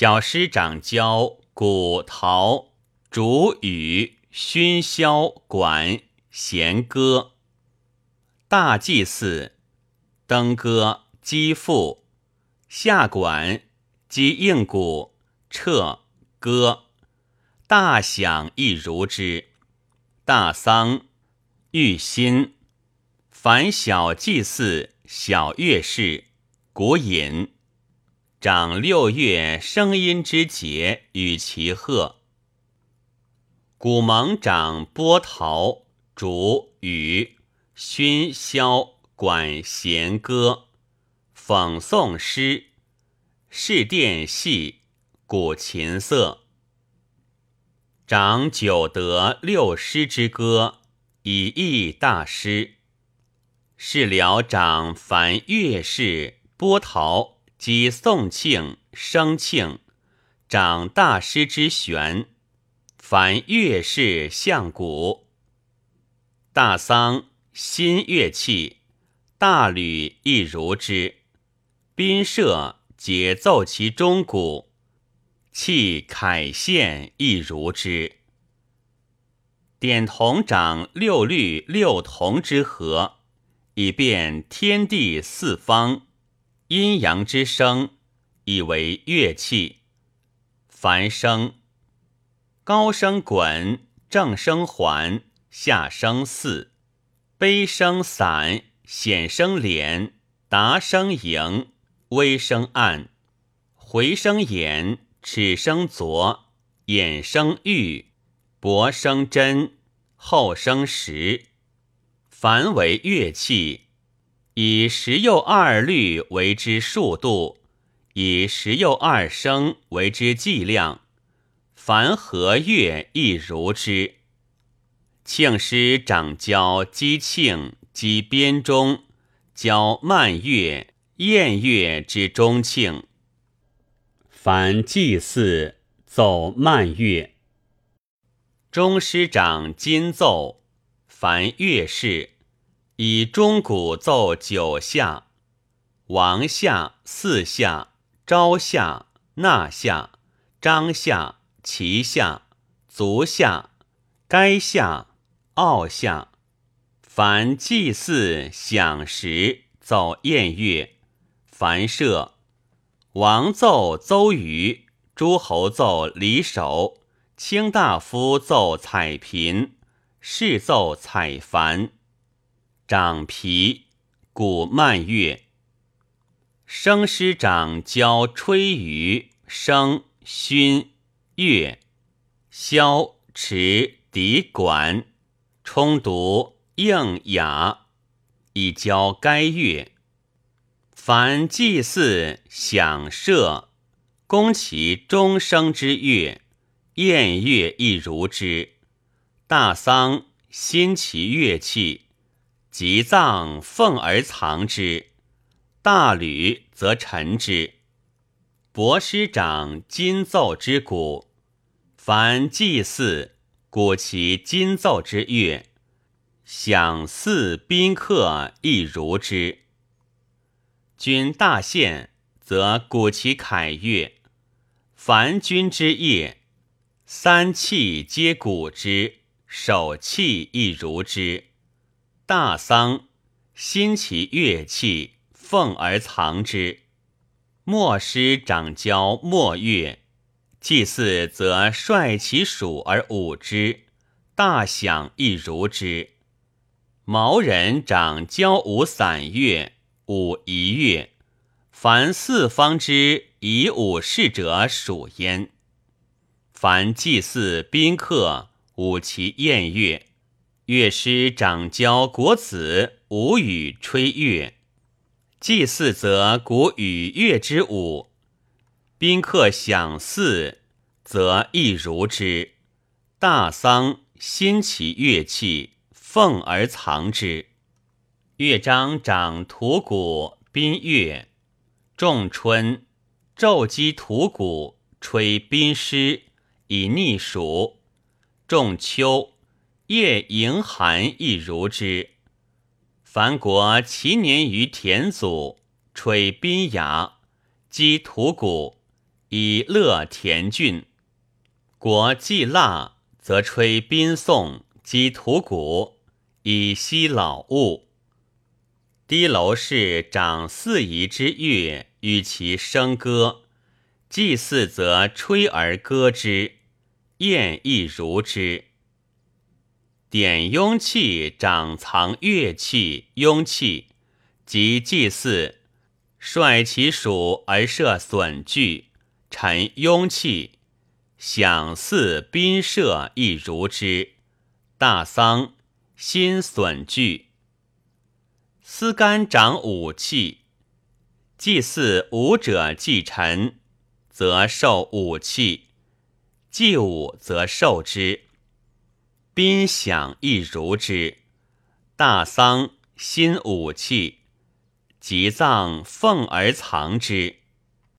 小师长教鼓、陶、竹、羽、熏、箫、管、弦歌。大祭祀登歌、击腹、下管、击应鼓、彻歌。大响亦如之。大丧玉心。凡小祭祀、小乐事、鼓引。长六月声音之节与其贺。古蒙长波涛、竹、羽、熏、箫、管、弦、歌，讽诵诗，试殿戏，古琴瑟。长九德六诗之歌，以义大师。是辽长凡乐事、波涛。即宋庆、生庆，长大师之玄；凡乐事相鼓，大丧新乐器，大吕亦如之。宾社解奏其钟鼓，器凯献亦如之。点铜掌六律六铜之和，以便天地四方。阴阳之声，以为乐器。凡声，高声滚，正声环，下声四，悲声散，显声连，达声盈，微声暗，回声掩，齿声浊，眼声玉，薄声真，后声实。凡为乐器。以十又二律为之数度，以十又二声为之计量。凡和乐亦如之。庆师长教击庆，击编钟，教慢乐、宴乐之中庆。凡祭祀奏慢乐。钟师长今奏，凡乐事。以钟鼓奏九下：王下、四下、朝下、纳下、张下、齐下、足下、该下、傲下。凡祭祀、享食奏宴乐，凡设王奏邹虞，诸侯奏离首，卿大夫奏彩频，士奏彩繁。掌皮鼓慢乐，生师长教吹竽、笙、埙、乐、箫、持、笛、管，冲读应雅，以教该乐。凡祭祀、享设，攻其终生之乐，宴乐亦如之。大丧新其乐器。即葬奉而藏之，大吕则陈之。博师长金奏之鼓，凡祭祀鼓其金奏之乐，享祀宾客亦如之。君大献，则鼓其凯乐。凡君之业，三器皆鼓之，首器亦如之。大丧，新其乐器，奉而藏之。莫师长教莫乐，祭祀则率其属而舞之，大享亦如之。毛人长教舞散乐，舞一乐，凡四方之以舞事者属焉。凡祭祀宾客，舞其宴乐。乐师掌教国子舞羽吹乐，祭祀则鼓与乐之舞；宾客享祀，则亦如之。大丧新其乐器，奉而藏之。乐章掌土鼓宾乐，仲春昼击土鼓，吹宾诗，以逆暑。仲秋。夜迎寒亦如之。凡国其年于田祖，吹宾雅，击土鼓，以乐田郡。国既腊，则吹宾颂，击土鼓，以息老物。低楼氏长四夷之乐，与其笙歌。祭祀则吹而歌之，宴亦如之。典雍器掌藏乐器，雍器及祭祀，率其属而设损具，陈雍器，享祀宾社亦如之。大丧新损具。司干长武器，祭祀武者祭臣。则受武器，祭武则受之。宾享亦如之。大丧新武器，即葬奉而藏之。